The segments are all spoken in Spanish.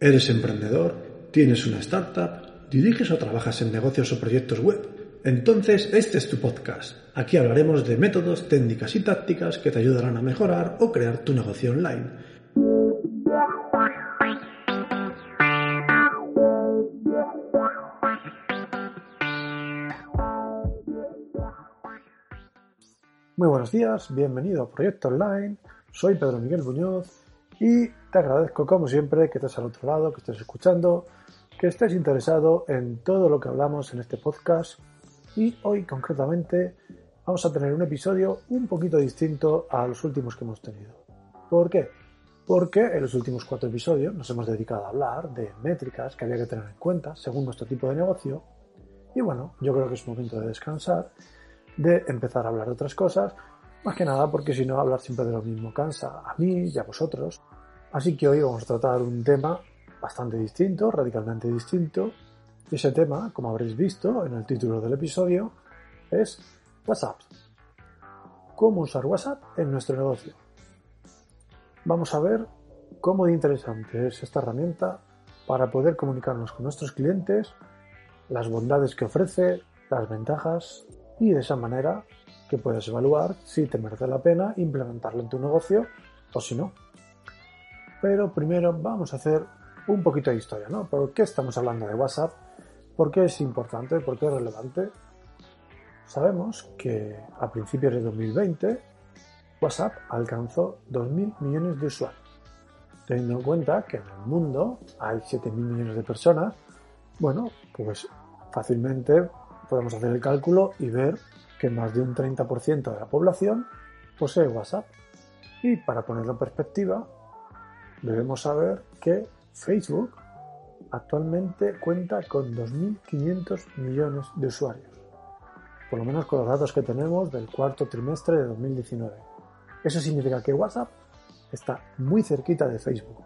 ¿Eres emprendedor? ¿Tienes una startup? ¿Diriges o trabajas en negocios o proyectos web? Entonces este es tu podcast. Aquí hablaremos de métodos, técnicas y tácticas que te ayudarán a mejorar o crear tu negocio online. Muy buenos días, bienvenido a Proyecto Online. Soy Pedro Miguel Muñoz y te agradezco como siempre que estés al otro lado, que estés escuchando, que estés interesado en todo lo que hablamos en este podcast y hoy concretamente vamos a tener un episodio un poquito distinto a los últimos que hemos tenido. ¿Por qué? Porque en los últimos cuatro episodios nos hemos dedicado a hablar de métricas que había que tener en cuenta según nuestro tipo de negocio y bueno, yo creo que es momento de descansar, de empezar a hablar de otras cosas, más que nada porque si no hablar siempre de lo mismo cansa a mí y a vosotros. Así que hoy vamos a tratar un tema bastante distinto, radicalmente distinto. Y ese tema, como habréis visto en el título del episodio, es WhatsApp. ¿Cómo usar WhatsApp en nuestro negocio? Vamos a ver cómo de interesante es esta herramienta para poder comunicarnos con nuestros clientes, las bondades que ofrece, las ventajas y de esa manera que puedes evaluar si te merece la pena implementarlo en tu negocio o si no. Pero primero vamos a hacer un poquito de historia, ¿no? ¿Por qué estamos hablando de WhatsApp? ¿Por qué es importante? ¿Por qué es relevante? Sabemos que a principios de 2020 WhatsApp alcanzó 2.000 millones de usuarios. Teniendo en cuenta que en el mundo hay 7.000 millones de personas, bueno, pues fácilmente podemos hacer el cálculo y ver que más de un 30% de la población posee WhatsApp. Y para ponerlo en perspectiva, debemos saber que Facebook actualmente cuenta con 2.500 millones de usuarios, por lo menos con los datos que tenemos del cuarto trimestre de 2019. Eso significa que WhatsApp está muy cerquita de Facebook.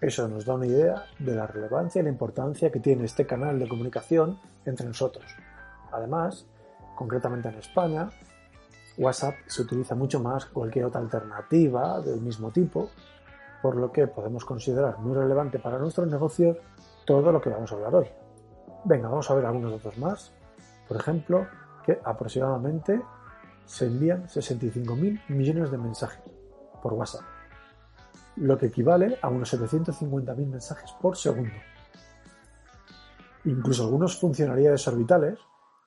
Eso nos da una idea de la relevancia y la importancia que tiene este canal de comunicación entre nosotros. Además, concretamente en España, WhatsApp se utiliza mucho más que cualquier otra alternativa del mismo tipo, por lo que podemos considerar muy relevante para nuestros negocios todo lo que vamos a hablar hoy. Venga, vamos a ver algunos datos más. Por ejemplo, que aproximadamente se envían 65.000 millones de mensajes por WhatsApp, lo que equivale a unos 750.000 mensajes por segundo. Incluso algunos funcionalidades orbitales,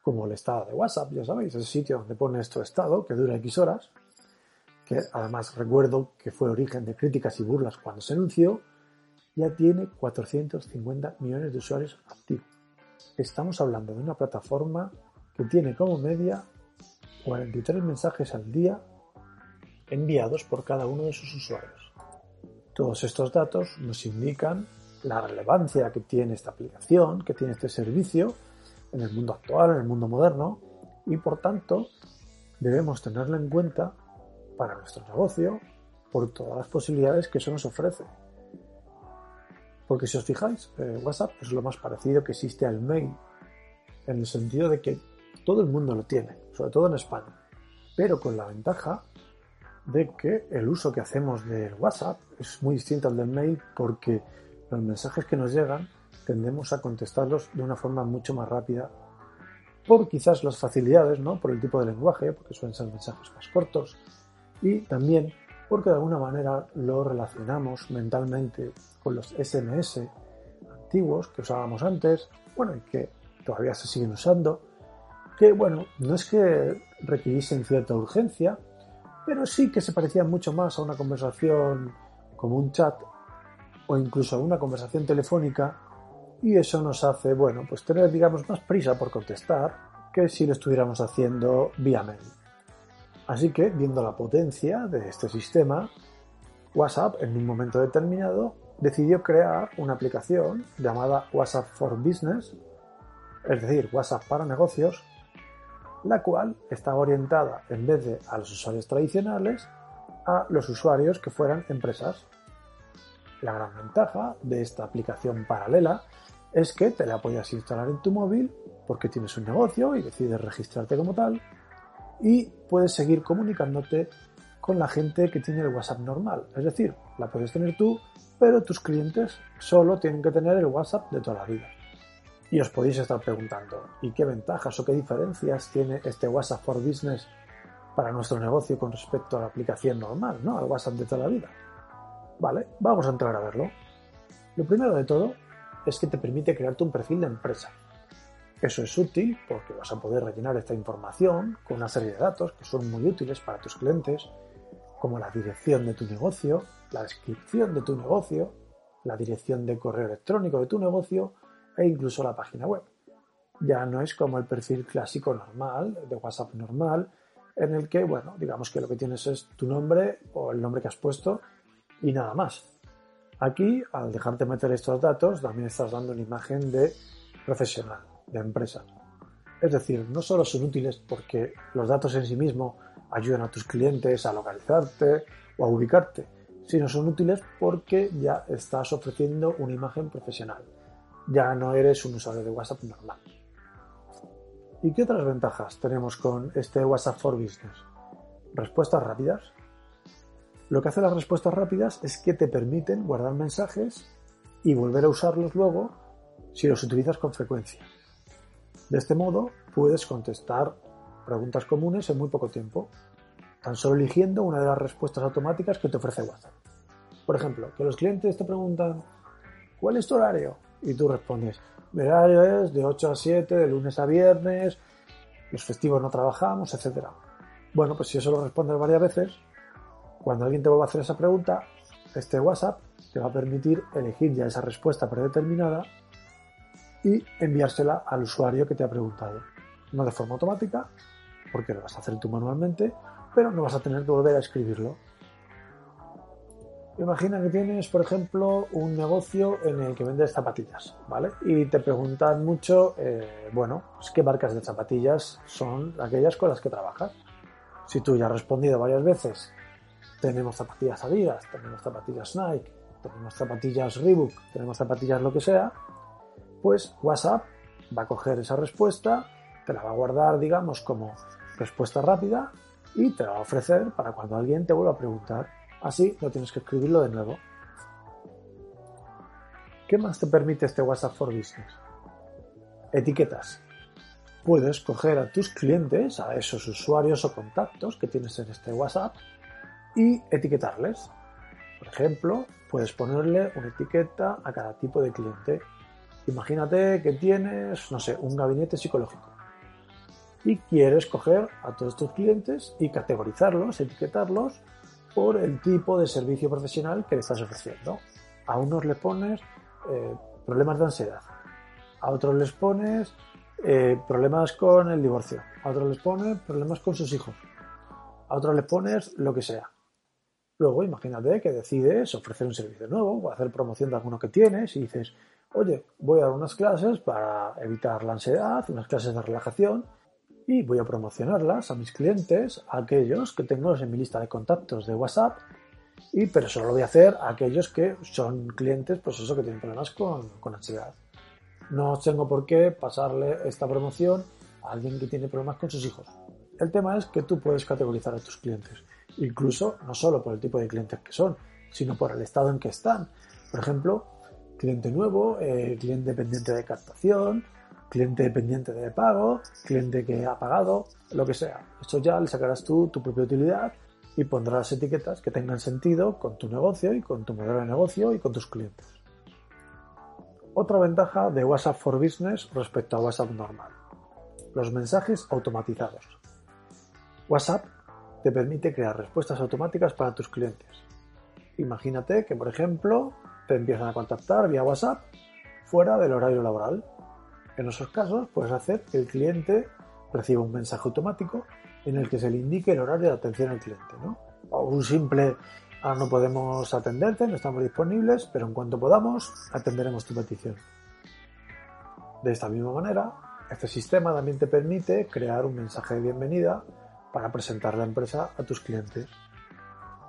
como el estado de WhatsApp, ya sabéis, ese sitio donde pone tu estado, que dura X horas, que además recuerdo que fue origen de críticas y burlas cuando se anunció, ya tiene 450 millones de usuarios activos. Estamos hablando de una plataforma que tiene como media 43 mensajes al día enviados por cada uno de sus usuarios. Todos estos datos nos indican la relevancia que tiene esta aplicación, que tiene este servicio en el mundo actual, en el mundo moderno, y por tanto debemos tenerlo en cuenta para nuestro negocio por todas las posibilidades que eso nos ofrece. Porque si os fijáis, eh, WhatsApp es lo más parecido que existe al mail, en el sentido de que todo el mundo lo tiene, sobre todo en España, pero con la ventaja de que el uso que hacemos del WhatsApp es muy distinto al del mail porque los mensajes que nos llegan tendemos a contestarlos de una forma mucho más rápida por quizás las facilidades, ¿no? por el tipo de lenguaje, porque suelen ser mensajes más cortos, y también porque de alguna manera lo relacionamos mentalmente con los SMS antiguos que usábamos antes, bueno, y que todavía se siguen usando, que bueno, no es que requiriesen cierta urgencia, pero sí que se parecían mucho más a una conversación como un chat o incluso a una conversación telefónica y eso nos hace, bueno, pues tener, digamos, más prisa por contestar que si lo estuviéramos haciendo vía mail. Así que, viendo la potencia de este sistema, WhatsApp en un momento determinado decidió crear una aplicación llamada WhatsApp for Business, es decir, WhatsApp para negocios, la cual estaba orientada en vez de a los usuarios tradicionales a los usuarios que fueran empresas. La gran ventaja de esta aplicación paralela es que te la puedes instalar en tu móvil porque tienes un negocio y decides registrarte como tal y puedes seguir comunicándote con la gente que tiene el WhatsApp normal. Es decir, la puedes tener tú, pero tus clientes solo tienen que tener el WhatsApp de toda la vida. Y os podéis estar preguntando, ¿y qué ventajas o qué diferencias tiene este WhatsApp for Business para nuestro negocio con respecto a la aplicación normal, ¿no? Al WhatsApp de toda la vida. Vale, vamos a entrar a verlo. Lo primero de todo es que te permite crearte un perfil de empresa. Eso es útil porque vas a poder rellenar esta información con una serie de datos que son muy útiles para tus clientes, como la dirección de tu negocio, la descripción de tu negocio, la dirección de correo electrónico de tu negocio e incluso la página web. Ya no es como el perfil clásico normal, de WhatsApp normal, en el que, bueno, digamos que lo que tienes es tu nombre o el nombre que has puesto y nada más. Aquí, al dejarte meter estos datos, también estás dando una imagen de profesional, de empresa. Es decir, no solo son útiles porque los datos en sí mismos ayudan a tus clientes a localizarte o a ubicarte, sino son útiles porque ya estás ofreciendo una imagen profesional. Ya no eres un usuario de WhatsApp normal. ¿Y qué otras ventajas tenemos con este WhatsApp for Business? Respuestas rápidas. Lo que hace las respuestas rápidas es que te permiten guardar mensajes y volver a usarlos luego si los utilizas con frecuencia. De este modo puedes contestar preguntas comunes en muy poco tiempo, tan solo eligiendo una de las respuestas automáticas que te ofrece WhatsApp. Por ejemplo, que los clientes te preguntan ¿cuál es tu horario? Y tú respondes, mi horario es de 8 a 7, de lunes a viernes, los festivos no trabajamos, etc. Bueno, pues si eso lo respondes varias veces, cuando alguien te vuelva a hacer esa pregunta, este WhatsApp te va a permitir elegir ya esa respuesta predeterminada y enviársela al usuario que te ha preguntado. No de forma automática, porque lo vas a hacer tú manualmente, pero no vas a tener que volver a escribirlo. Imagina que tienes, por ejemplo, un negocio en el que vendes zapatillas, ¿vale? Y te preguntan mucho, eh, bueno, pues, qué marcas de zapatillas son aquellas con las que trabajas. Si tú ya has respondido varias veces, tenemos zapatillas Adidas, tenemos zapatillas Nike, tenemos zapatillas Reebok, tenemos zapatillas lo que sea, pues WhatsApp va a coger esa respuesta, te la va a guardar, digamos, como respuesta rápida y te la va a ofrecer para cuando alguien te vuelva a preguntar. Así no tienes que escribirlo de nuevo. ¿Qué más te permite este WhatsApp for Business? Etiquetas. Puedes coger a tus clientes, a esos usuarios o contactos que tienes en este WhatsApp y etiquetarles. Por ejemplo, puedes ponerle una etiqueta a cada tipo de cliente. Imagínate que tienes, no sé, un gabinete psicológico y quieres coger a todos tus clientes y categorizarlos, etiquetarlos por el tipo de servicio profesional que le estás ofreciendo. A unos le pones eh, problemas de ansiedad, a otros les pones eh, problemas con el divorcio, a otros les pones problemas con sus hijos, a otros les pones lo que sea. Luego imagínate que decides ofrecer un servicio nuevo o hacer promoción de alguno que tienes y dices, oye, voy a dar unas clases para evitar la ansiedad, unas clases de relajación y voy a promocionarlas a mis clientes, a aquellos que tengo en mi lista de contactos de WhatsApp, y pero solo lo voy a hacer a aquellos que son clientes, pues eso, que tienen problemas con, con ansiedad. No tengo por qué pasarle esta promoción a alguien que tiene problemas con sus hijos. El tema es que tú puedes categorizar a tus clientes, incluso no solo por el tipo de clientes que son, sino por el estado en que están. Por ejemplo, cliente nuevo, eh, cliente dependiente de captación, cliente dependiente de pago, cliente que ha pagado, lo que sea. Esto ya le sacarás tú tu propia utilidad y pondrás etiquetas que tengan sentido con tu negocio y con tu modelo de negocio y con tus clientes. Otra ventaja de WhatsApp for Business respecto a WhatsApp normal. Los mensajes automatizados. WhatsApp te permite crear respuestas automáticas para tus clientes. Imagínate que, por ejemplo, te empiezan a contactar vía WhatsApp fuera del horario laboral en esos casos, puedes hacer que el cliente reciba un mensaje automático en el que se le indique el horario de atención al cliente. O un simple ahora no podemos atenderte, no estamos disponibles, pero en cuanto podamos, atenderemos tu petición. De esta misma manera, este sistema también te permite crear un mensaje de bienvenida para presentar la empresa a tus clientes.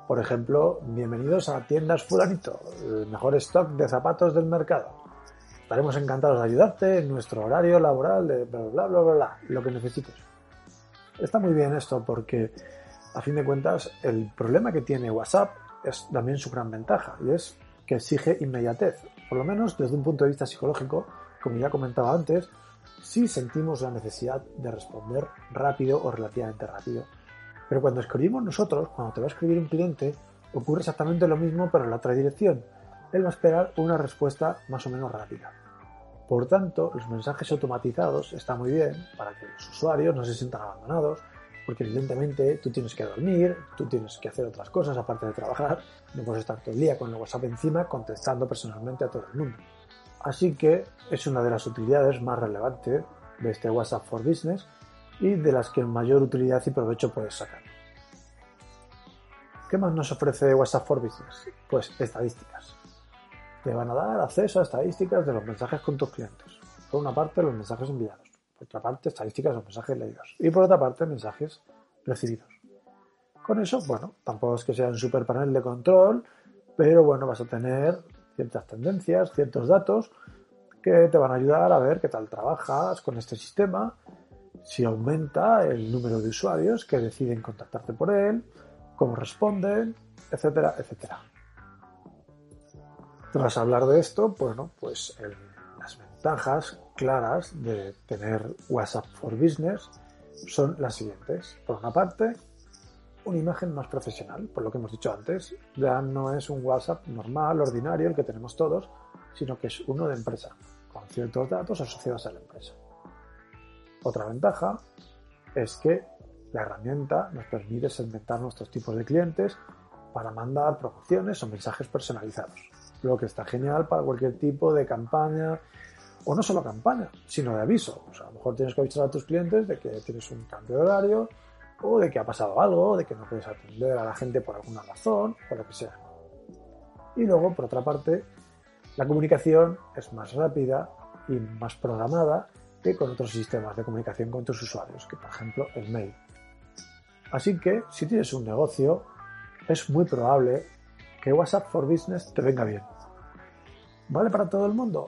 Por ejemplo, bienvenidos a Tiendas Fulanito, el mejor stock de zapatos del mercado. Estaremos encantados de ayudarte en nuestro horario laboral de bla bla bla bla bla, lo que necesites. Está muy bien esto porque, a fin de cuentas, el problema que tiene WhatsApp es también su gran ventaja y es que exige inmediatez. Por lo menos desde un punto de vista psicológico, como ya comentaba antes, sí sentimos la necesidad de responder rápido o relativamente rápido. Pero cuando escribimos nosotros, cuando te va a escribir un cliente, ocurre exactamente lo mismo pero en la otra dirección. Él va a esperar una respuesta más o menos rápida. Por tanto, los mensajes automatizados están muy bien para que los usuarios no se sientan abandonados, porque evidentemente tú tienes que dormir, tú tienes que hacer otras cosas aparte de trabajar, no puedes estar todo el día con el WhatsApp encima contestando personalmente a todo el mundo. Así que es una de las utilidades más relevantes de este WhatsApp for Business y de las que mayor utilidad y provecho puedes sacar. ¿Qué más nos ofrece WhatsApp for Business? Pues estadísticas. Te van a dar acceso a estadísticas de los mensajes con tus clientes. Por una parte, los mensajes enviados. Por otra parte, estadísticas los mensajes leídos. Y por otra parte, mensajes recibidos. Con eso, bueno, tampoco es que sea un super panel de control, pero bueno, vas a tener ciertas tendencias, ciertos datos que te van a ayudar a ver qué tal trabajas con este sistema, si aumenta el número de usuarios que deciden contactarte por él, cómo responden, etcétera, etcétera. Tras hablar de esto, bueno, pues las ventajas claras de tener WhatsApp for Business son las siguientes. Por una parte, una imagen más profesional, por lo que hemos dicho antes. Ya no es un WhatsApp normal, ordinario, el que tenemos todos, sino que es uno de empresa, con ciertos datos asociados a la empresa. Otra ventaja es que la herramienta nos permite segmentar nuestros tipos de clientes para mandar promociones o mensajes personalizados, lo que está genial para cualquier tipo de campaña, o no solo campaña, sino de aviso. O sea, a lo mejor tienes que avisar a tus clientes de que tienes un cambio de horario, o de que ha pasado algo, de que no puedes atender a la gente por alguna razón, o lo que sea. Y luego, por otra parte, la comunicación es más rápida y más programada que con otros sistemas de comunicación con tus usuarios, que por ejemplo el mail. Así que, si tienes un negocio, es muy probable que WhatsApp for Business te venga bien. ¿Vale para todo el mundo?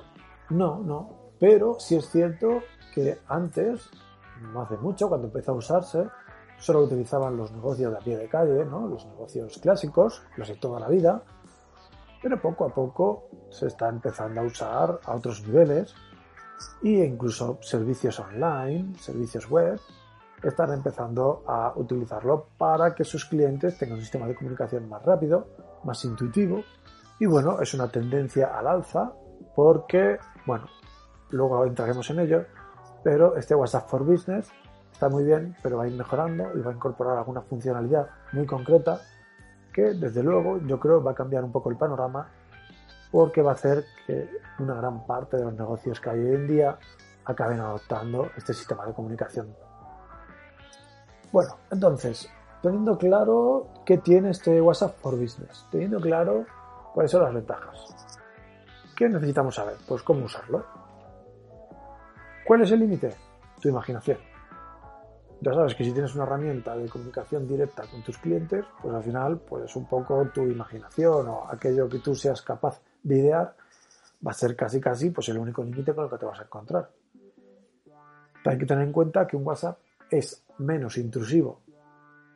No, no. Pero sí es cierto que antes, no hace mucho, cuando empezó a usarse, solo utilizaban los negocios de a pie de calle, los negocios clásicos, los de toda la vida, pero poco a poco se está empezando a usar a otros niveles e incluso servicios online, servicios web, están empezando a utilizarlo para que sus clientes tengan un sistema de comunicación más rápido, más intuitivo. Y bueno, es una tendencia al alza porque, bueno, luego entraremos en ello, pero este WhatsApp for Business está muy bien, pero va a ir mejorando y va a incorporar alguna funcionalidad muy concreta que desde luego yo creo va a cambiar un poco el panorama porque va a hacer que una gran parte de los negocios que hay hoy en día acaben adoptando este sistema de comunicación bueno, entonces, teniendo claro qué tiene este WhatsApp for Business, teniendo claro cuáles son las ventajas, ¿qué necesitamos saber? Pues cómo usarlo. ¿Cuál es el límite? Tu imaginación. Ya sabes que si tienes una herramienta de comunicación directa con tus clientes, pues al final, pues un poco tu imaginación o aquello que tú seas capaz de idear va a ser casi casi pues el único límite con el que te vas a encontrar. Hay que tener en cuenta que un WhatsApp es menos intrusivo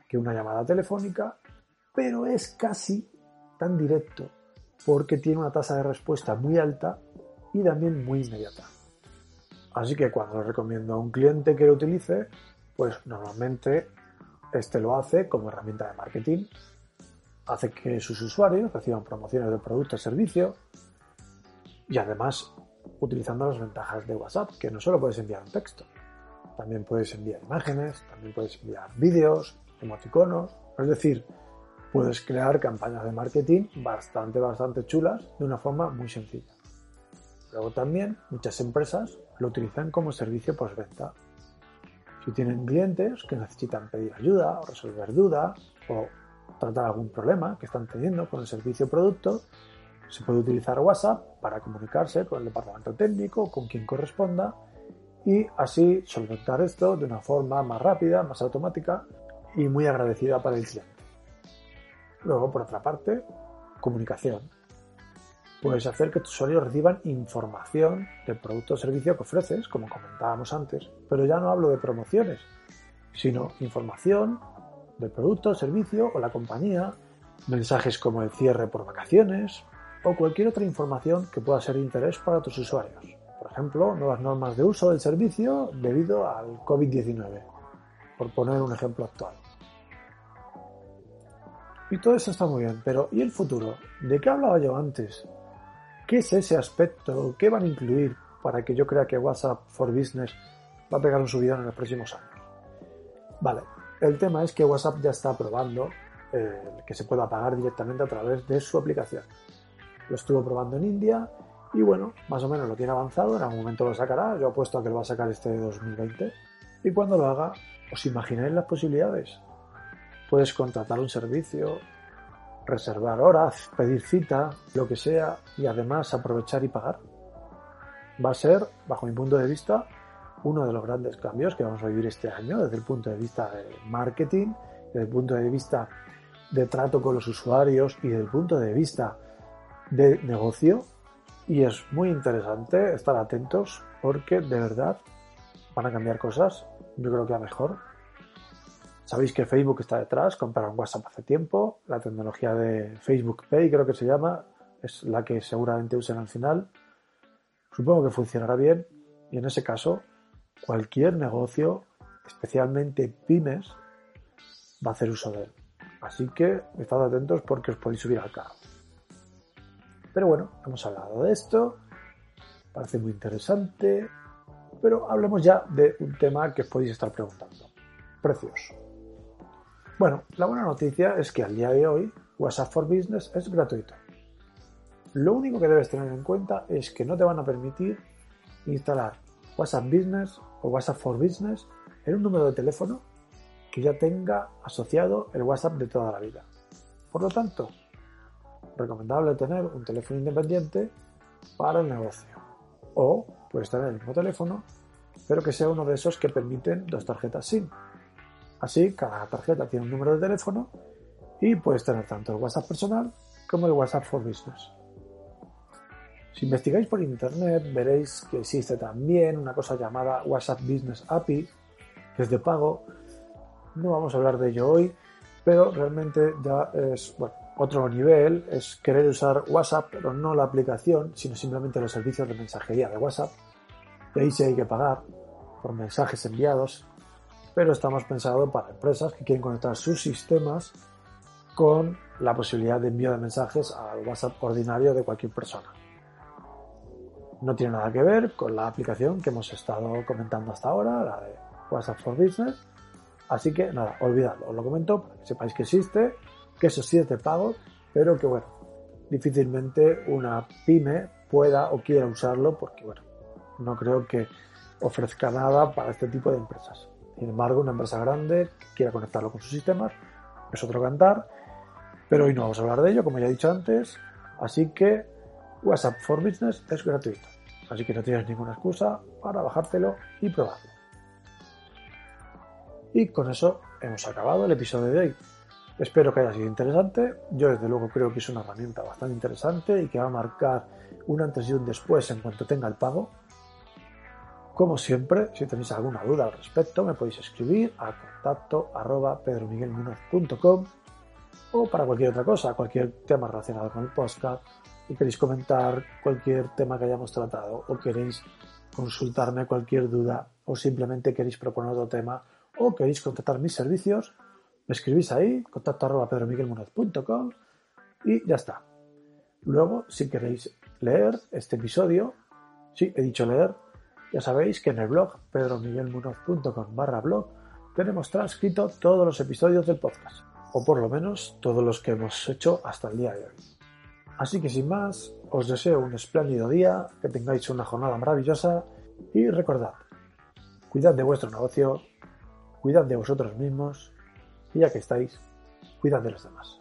que una llamada telefónica, pero es casi tan directo porque tiene una tasa de respuesta muy alta y también muy inmediata. Así que cuando recomiendo a un cliente que lo utilice, pues normalmente este lo hace como herramienta de marketing, hace que sus usuarios reciban promociones de producto o servicio y además utilizando las ventajas de WhatsApp, que no solo puedes enviar un texto, también puedes enviar imágenes, también puedes enviar vídeos, emoticonos, es decir, puedes crear campañas de marketing bastante, bastante chulas de una forma muy sencilla. Luego también muchas empresas lo utilizan como servicio postventa. Si tienen clientes que necesitan pedir ayuda o resolver dudas o tratar algún problema que están teniendo con el servicio o producto, se puede utilizar WhatsApp para comunicarse con el departamento técnico, con quien corresponda, y así solventar esto de una forma más rápida, más automática y muy agradecida para el cliente. Luego, por otra parte, comunicación. Puedes hacer que tus usuarios reciban información del producto o servicio que ofreces, como comentábamos antes, pero ya no hablo de promociones, sino información del producto, servicio o la compañía, mensajes como el cierre por vacaciones o cualquier otra información que pueda ser de interés para tus usuarios. Por ejemplo, nuevas normas de uso del servicio debido al COVID-19, por poner un ejemplo actual. Y todo eso está muy bien, pero ¿y el futuro? ¿De qué hablaba yo antes? ¿Qué es ese aspecto? ¿Qué van a incluir para que yo crea que WhatsApp for Business va a pegar un subidón en los próximos años? Vale, el tema es que WhatsApp ya está probando eh, que se pueda pagar directamente a través de su aplicación. Lo estuvo probando en India y bueno, más o menos lo tiene avanzado, en algún momento lo sacará, yo apuesto a que lo va a sacar este 2020 y cuando lo haga, ¿os imagináis las posibilidades? Puedes contratar un servicio, reservar horas, pedir cita, lo que sea, y además aprovechar y pagar. Va a ser, bajo mi punto de vista, uno de los grandes cambios que vamos a vivir este año desde el punto de vista de marketing, desde el punto de vista de trato con los usuarios y desde el punto de vista de negocio. Y es muy interesante estar atentos porque de verdad van a cambiar cosas, yo creo que a mejor, Sabéis que Facebook está detrás, compraron WhatsApp hace tiempo, la tecnología de Facebook Pay creo que se llama, es la que seguramente usen al final. Supongo que funcionará bien y en ese caso cualquier negocio, especialmente pymes, va a hacer uso de él. Así que estad atentos porque os podéis subir al carro. Pero bueno, hemos hablado de esto, parece muy interesante, pero hablemos ya de un tema que os podéis estar preguntando. Precios. Bueno, la buena noticia es que al día de hoy WhatsApp for Business es gratuito. Lo único que debes tener en cuenta es que no te van a permitir instalar WhatsApp Business o WhatsApp for Business en un número de teléfono que ya tenga asociado el WhatsApp de toda la vida. Por lo tanto, recomendable tener un teléfono independiente para el negocio. O puedes tener el mismo teléfono, pero que sea uno de esos que permiten dos tarjetas SIM Así, cada tarjeta tiene un número de teléfono y puedes tener tanto el WhatsApp personal como el WhatsApp for Business. Si investigáis por internet veréis que existe también una cosa llamada WhatsApp Business API, que es de pago. No vamos a hablar de ello hoy, pero realmente ya es otro nivel, es querer usar WhatsApp, pero no la aplicación, sino simplemente los servicios de mensajería de WhatsApp. Y ahí sí hay que pagar por mensajes enviados pero está más pensado para empresas que quieren conectar sus sistemas con la posibilidad de envío de mensajes al WhatsApp ordinario de cualquier persona. No tiene nada que ver con la aplicación que hemos estado comentando hasta ahora, la de WhatsApp for Business. Así que nada, olvidadlo, os lo comento para que sepáis que existe, que eso sí es de pago, pero que bueno, difícilmente una pyme pueda o quiera usarlo porque bueno, no creo que ofrezca nada para este tipo de empresas. Sin embargo, una empresa grande que quiera conectarlo con sus sistemas es otro cantar, pero hoy no vamos a hablar de ello, como ya he dicho antes, así que WhatsApp for Business es gratuito, así que no tienes ninguna excusa para bajártelo y probarlo. Y con eso hemos acabado el episodio de hoy. Espero que haya sido interesante. Yo desde luego creo que es una herramienta bastante interesante y que va a marcar un antes y un después en cuanto tenga el pago como siempre, si tenéis alguna duda al respecto, me podéis escribir a contacto arroba pedromiguelmunoz.com o para cualquier otra cosa, cualquier tema relacionado con el podcast y queréis comentar cualquier tema que hayamos tratado o queréis consultarme cualquier duda o simplemente queréis proponer otro tema o queréis contactar mis servicios, me escribís ahí, contacto arroba pedromiguelmunoz.com y ya está. Luego, si queréis leer este episodio, sí, he dicho leer, ya sabéis que en el blog pedromiguelmunoz.com barra blog tenemos transcrito todos los episodios del podcast, o por lo menos todos los que hemos hecho hasta el día de hoy. Así que sin más, os deseo un espléndido día, que tengáis una jornada maravillosa y recordad, cuidad de vuestro negocio, cuidad de vosotros mismos y ya que estáis, cuida de los demás.